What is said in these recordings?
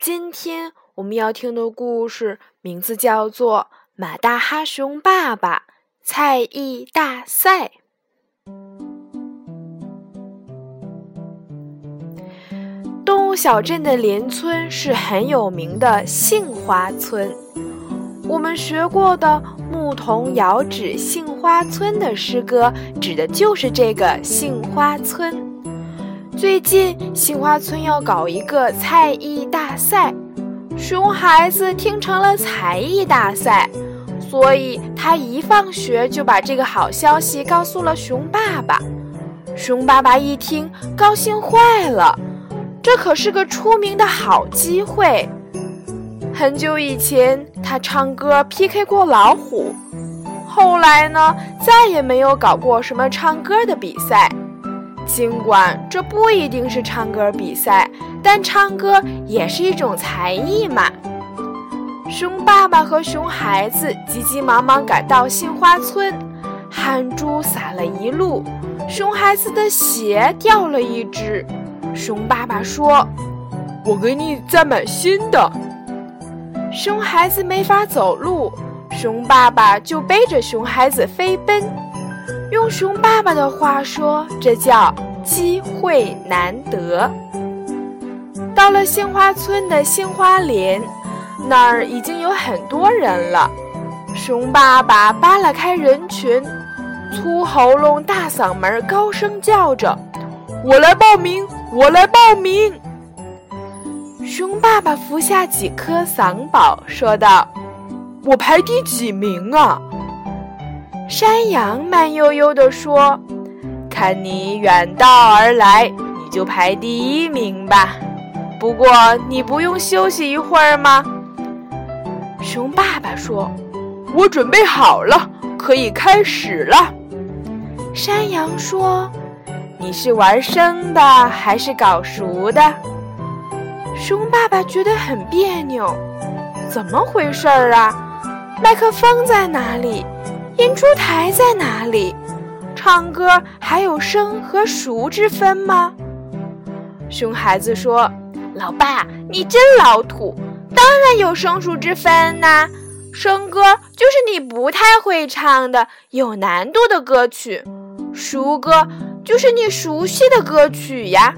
今天我们要听的故事名字叫做《马大哈熊爸爸菜艺大赛》。动物小镇的邻村是很有名的杏花村。我们学过的“牧童遥指杏花村”的诗歌，指的就是这个杏花村。最近，杏花村要搞一个才艺大赛，熊孩子听成了才艺大赛，所以他一放学就把这个好消息告诉了熊爸爸。熊爸爸一听，高兴坏了，这可是个出名的好机会。很久以前，他唱歌 PK 过老虎。后来呢，再也没有搞过什么唱歌的比赛。尽管这不一定是唱歌比赛，但唱歌也是一种才艺嘛。熊爸爸和熊孩子急急忙忙赶到杏花村，汗珠洒了一路，熊孩子的鞋掉了一只。熊爸爸说：“我给你再买新的。”熊孩子没法走路，熊爸爸就背着熊孩子飞奔。用熊爸爸的话说，这叫机会难得。到了杏花村的杏花林，那儿已经有很多人了。熊爸爸扒拉开人群，粗喉咙、大嗓门，高声叫着：“我来报名，我来报名！”熊爸爸服下几颗嗓宝，说道：“我排第几名啊？”山羊慢悠悠地说：“看你远道而来，你就排第一名吧。不过你不用休息一会儿吗？”熊爸爸说：“我准备好了，可以开始了。”山羊说：“你是玩生的还是搞熟的？”熊爸爸觉得很别扭，怎么回事儿啊？麦克风在哪里？演出台在哪里？唱歌还有生和熟之分吗？熊孩子说：“老爸，你真老土，当然有生熟之分呐。生歌就是你不太会唱的有难度的歌曲，熟歌就是你熟悉的歌曲呀。”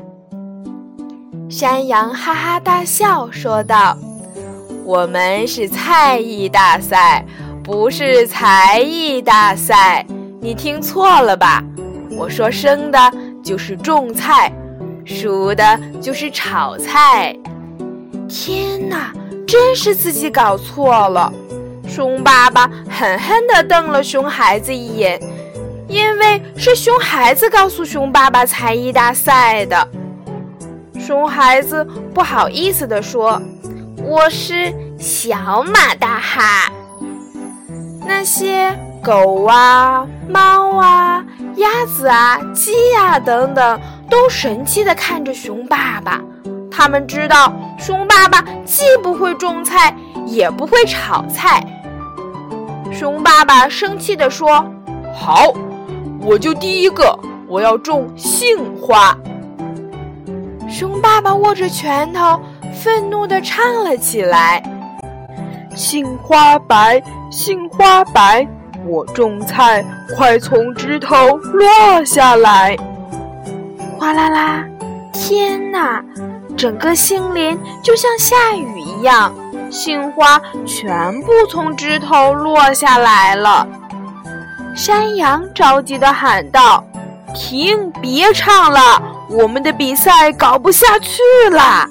山羊哈哈大笑说道：“我们是菜艺大赛，不是才艺大赛。你听错了吧？我说生的就是种菜，熟的就是炒菜。天哪，真是自己搞错了！”熊爸爸狠狠地瞪了熊孩子一眼，因为是熊孩子告诉熊爸爸才艺大赛的。熊孩子不好意思地说：“我是小马大哈。”那些狗啊、猫啊、鸭子啊、鸡呀等等，都神气地看着熊爸爸。他们知道熊爸爸既不会种菜，也不会炒菜。熊爸爸生气地说：“好，我就第一个，我要种杏花。”熊爸爸握着拳头，愤怒地唱了起来：“杏花白，杏花白，我种菜快从枝头落下来。”哗啦啦！天哪，整个杏林就像下雨一样，杏花全部从枝头落下来了。山羊着急地喊道：“停，别唱了！”我们的比赛搞不下去了。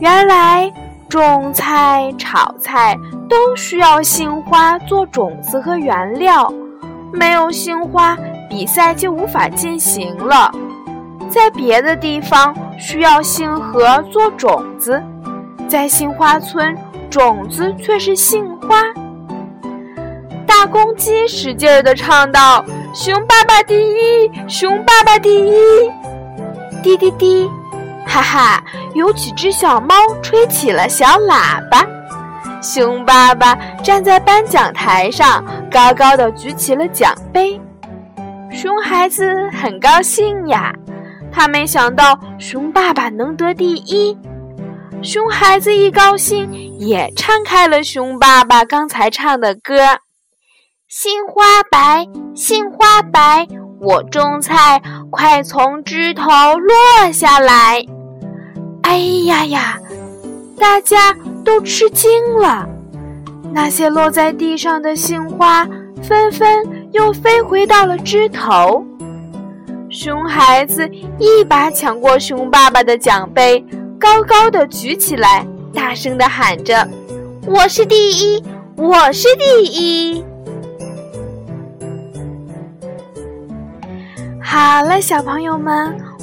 原来种菜、炒菜都需要杏花做种子和原料，没有杏花，比赛就无法进行了。在别的地方需要杏核做种子，在杏花村，种子却是杏花。大公鸡使劲儿地唱道：“熊爸爸第一，熊爸爸第一！”滴滴滴，哈哈，有几只小猫吹起了小喇叭。熊爸爸站在颁奖台上，高高的举起了奖杯。熊孩子很高兴呀，他没想到熊爸爸能得第一。熊孩子一高兴，也唱开了熊爸爸刚才唱的歌。杏花白，杏花白，我种菜，快从枝头落下来！哎呀呀，大家都吃惊了。那些落在地上的杏花，纷纷又飞回到了枝头。熊孩子一把抢过熊爸爸的奖杯，高高的举起来，大声的喊着：“我是第一，我是第一！”好了，小朋友们，